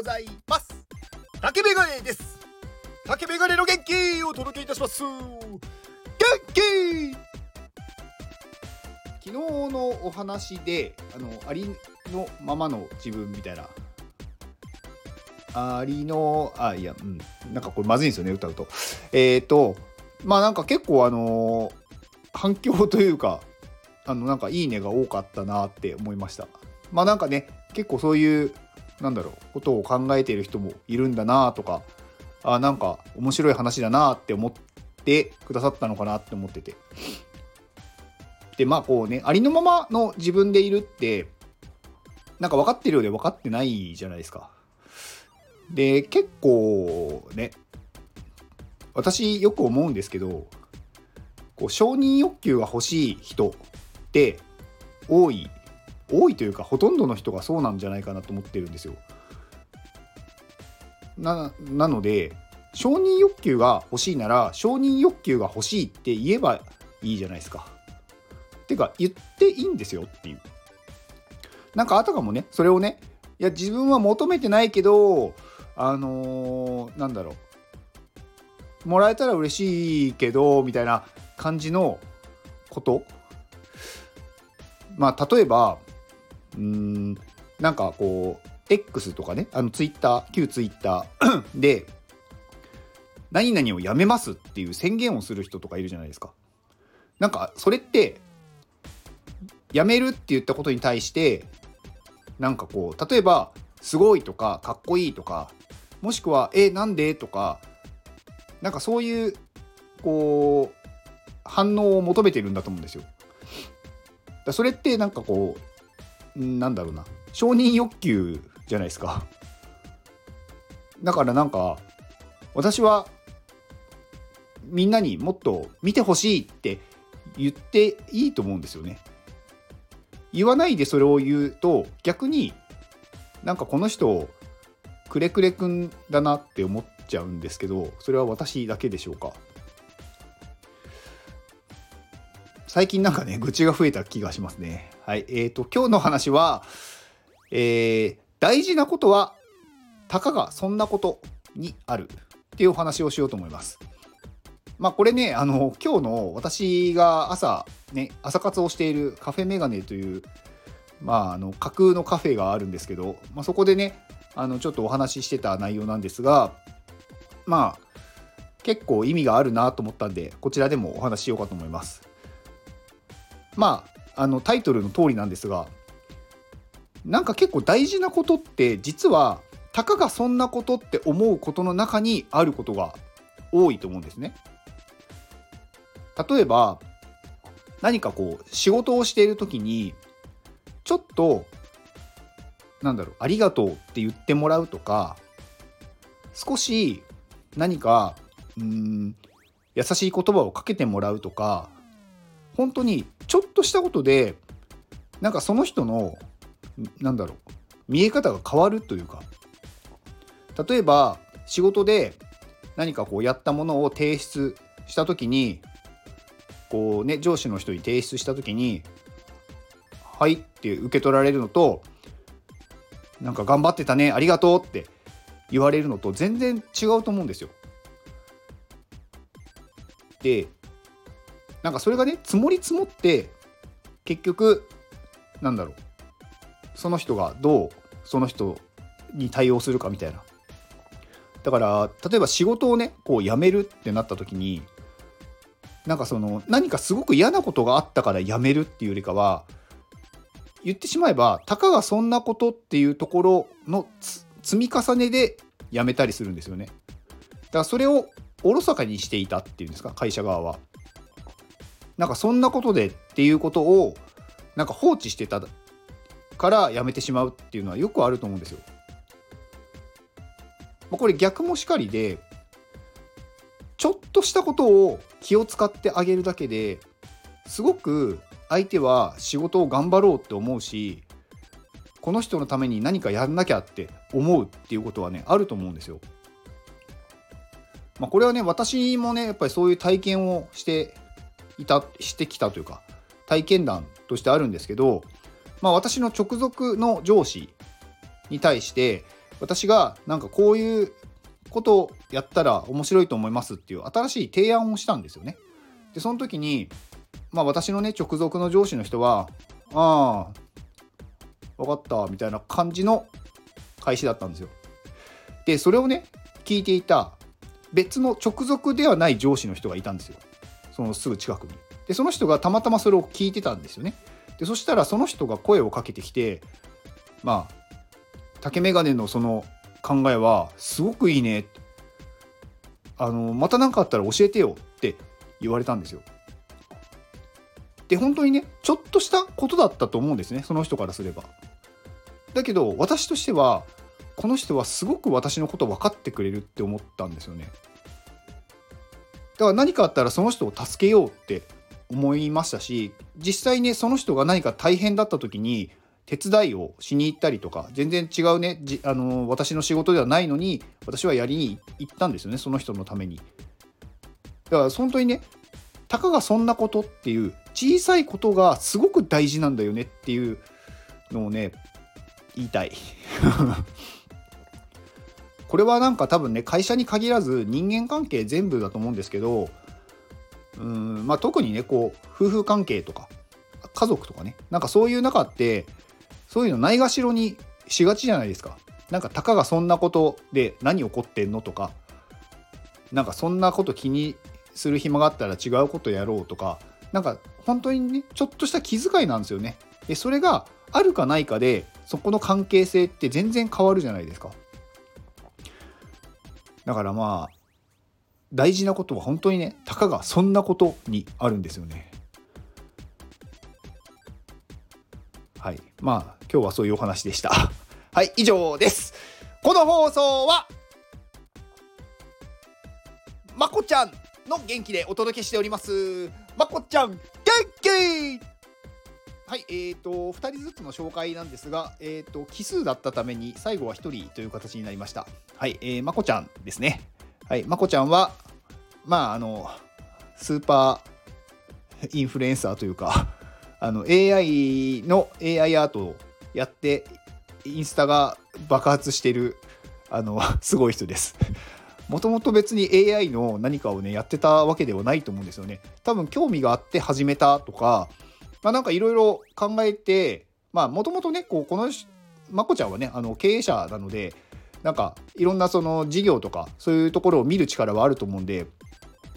ございます。竹メガネです。竹メガネの元気をお届けいたします。元気。昨日のお話であのありのままの自分みたいな。ありのあいやうん。なんかこれまずいんですよね歌うと。えっ、ー、とまあなんか結構あの反響というかあのなんかいいねが多かったなって思いました。まあなんかね結構そういうなんだろうことを考えている人もいるんだなとかあなんか面白い話だなって思ってくださったのかなって思ってて。でまあこうねありのままの自分でいるってなんか分かってるようで分かってないじゃないですか。で結構ね私よく思うんですけどこう承認欲求が欲しい人って多い多いというかほとんどの人がそうなんじゃないかなと思ってるんですよ。ななので承認欲求が欲しいなら承認欲求が欲しいって言えばいいじゃないですか。てか言っていいんですよっていう。なんかあたかもねそれをねいや自分は求めてないけどあのー、なんだろうもらえたら嬉しいけどみたいな感じのことまあ例えばうんなんかこう X とかねあのツイッター旧ツイッターで何々をやめますっていう宣言をする人とかいるじゃないですか。なんかそれってやめるって言ったことに対してなんかこう例えばすごいとかかっこいいとかもしくはえなんで？とかなんかそういうこう反応を求めてるんだと思うんですよ。だそれってなんかこうなんだろうな承認欲求じゃないですか。だからなんか私はみんなにもっと見てほしいって言っていいと思うんですよね。言わないでそれを言うと逆になんかこの人くれくれくんだなって思っちゃうんですけどそれは私だけでしょうか最近なんかね愚痴が増えた気がしますねはいえーと今日の話はえー、大事なことはたかがそんなことにあるっていうお話をしようと思います。まあこれねあの今日の私が朝ね朝活をしているカフェメガネというまああの架空のカフェがあるんですけど、まあ、そこでねあのちょっとお話ししてた内容なんですがまあ結構意味があるなと思ったんでこちらでもお話ししようかと思います。まああのタイトルの通りなんですがなんか結構大事なことって実はたかがそんなことって思うことの中にあることが多いと思うんですね。例えば何かこう仕事をしている時にちょっとなんだろうありがとうって言ってもらうとか少し何かうん優しい言葉をかけてもらうとか本当にちょっとしたことでなんかその人のなんだろう見え方が変わるというか例えば仕事で何かこうやったものを提出した時にこうね上司の人に提出した時に「はい」って受け取られるのとなんか頑張ってたねありがとうって言われるのと全然違うと思うんですよ。でなんかそれがね積もり積もって結局なんだろうその人がどうその人に対応するかみたいな。だから例えば仕事をねこう辞めるってなった時になんかその何かすごく嫌なことがあったから辞めるっていうよりかは言ってしまえばたかがそんなことっていうところの積み重ねで辞めたりするんですよね。だからそれをおろそかにしていたっていうんですか会社側は。なんかそんなことでっていうことをなんか放置してたから辞めてしまうっていうのはよくあると思うんですよ。これ逆もしかりでちょっとしたことを気を使ってあげるだけですごく相手は仕事を頑張ろうって思うしこの人のために何かやんなきゃって思うっていうことはねあると思うんですよ。まあ、これはね私もねやっぱりそういう体験をしていたしてきたというか体験談としてあるんですけど、まあ、私の直属の上司に対して私がなんかこういうことをやったら面白いと思いますっていう新しい提案をしたんですよね。でその時にまあ私のね直属の上司の人は「ああ分かった」みたいな感じの開始だったんですよ。でそれをね聞いていた別の直属ではない上司の人がいたんですよ。そのすぐ近くに。でその人がたまたまそれを聞いてたんですよね。でそしたらその人が声をかけてきてまあ竹メガネのその考えはすごくいいねあのまた何かあったら教えてよって言われたんですよ。で本当にねちょっとしたことだったと思うんですねその人からすれば。だけど私としてはこの人はすごく私のこと分かってくれるって思ったんですよね。だから何かあったらその人を助けようって思いましたし実際ねその人が何か大変だった時に手伝いをしに行ったりとか全然違うねじあの私の仕事ではないのに私はやりに行ったんですよねその人のために。だから本当にねたかがそんなことっていう小さいことがすごく大事なんだよねっていうのをね言いたい。これはなんか多分ね会社に限らず人間関係全部だと思うんですけどうんまあ特にねこう夫婦関係とか家族とかねなんかそういう中ってそういうのないがしろにしがちじゃないですか。なんかたかがそんなことで何起こってんのとかなんかそんなこと気にする暇があったら違うことやろうとかなんか本当にねちょっとした気遣いなんですよね。でそれがあるかないかでそこの関係性って全然変わるじゃないですか。だからまあ大事なことは本当にねたかがそんなことにあるんですよね。はいまあ今日はそういうお話でした。はい以上です。この放送はまこちゃんの元気でお届けしております。まこちゃん元気はい、えーと、2人ずつの紹介なんですが、えーと、奇数だったために最後は1人という形になりました。はい、えー、まこちゃんですね。はい、まこちゃんは、まあ、あの、スーパーインフルエンサーというか、あの、AI の AI アートをやって、インスタが爆発してる、あの、すごい人です。もともと別に AI の何かをね、やってたわけではないと思うんですよね。多分興味があって始めたとか、まあ、なんかいろいろ考えてまあもともとねこうこのまこちゃんはねあの経営者なのでなんかいろんなその事業とかそういうところを見る力はあると思うんで、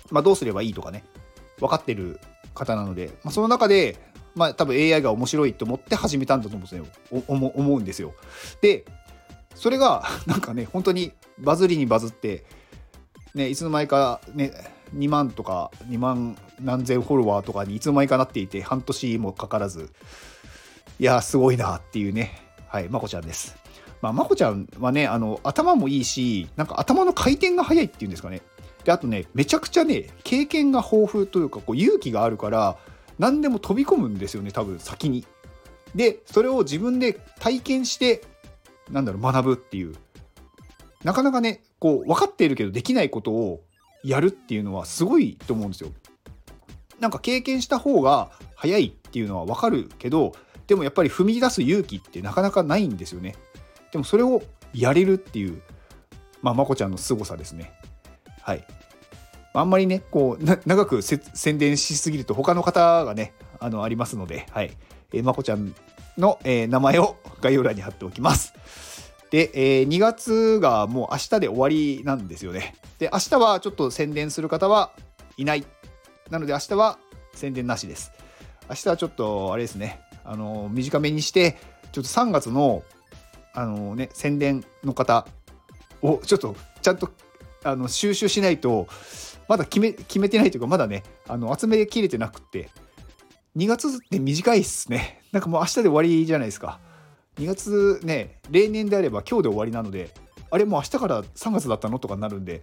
まあ、どうすればいいとかね分かってる方なので、まあ、その中で、まあ、多分 AI が面白いと思って始めたんだと思うんですよ思うんですよ。でそれがなんかね本当にバズりにバズって、ね、いつの間にかね2万とか2万何千フォロワーとかにいつの間にかなっていて半年もかからずいやすごいなっていうねはいまこちゃんです。まあ、まこちゃんはねあの頭もいいしなんか頭の回転が速いっていうんですかねであとねめちゃくちゃね経験が豊富というかこう勇気があるから何でも飛び込むんですよね多分先に。でそれを自分で体験してなんだろう学ぶっていうなかなかねこう分かっているけどできないことをやるっていうのはすごいと思うんですよ。なんか経験した方が早いっていうのは分かるけどでもやっぱり踏み出す勇気ってなかなかないんですよね。でもそれをやれるっていうまあまこちゃんの凄さですね。はい。あんまりねこう長く宣伝しすぎると他の方がねあのありますので、はいえー、まこちゃんの、えー、名前を概要欄に貼っておきます。で、えー、2月がもう明日で終わりなんですよね。で、明日はちょっと宣伝する方はいない。なので明日は宣伝なしです。明日はちょっとあれですね、あの短めにして、ちょっと3月のあのね、宣伝の方をちょっとちゃんとあの収集しないと、まだ決め決めてないというか、まだね、あの集めきれてなくて、2月って短いっすね。なんかもう明日で終わりじゃないですか。2月ね例年であれば今日で終わりなのであれもう明日から3月だったのとかになるんで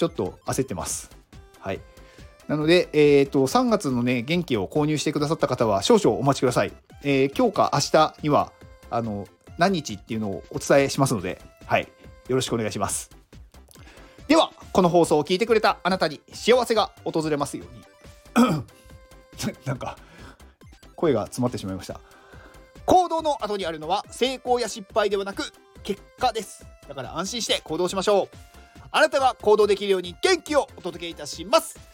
ちょっと焦ってます。はい。なので、えーと、3月のね元気を購入してくださった方は少々お待ちください、えー、今日か明日にはあの何日っていうのをお伝えしますのではい。よろしくお願いします。ではこの放送を聞いてくれたあなたに幸せが訪れますように。なんか声が詰まってしまいました。行動の後にあるのは成功や失敗ではなく結果です。だから安心して行動しましょう。あなたが行動できるように元気をお届けいたします。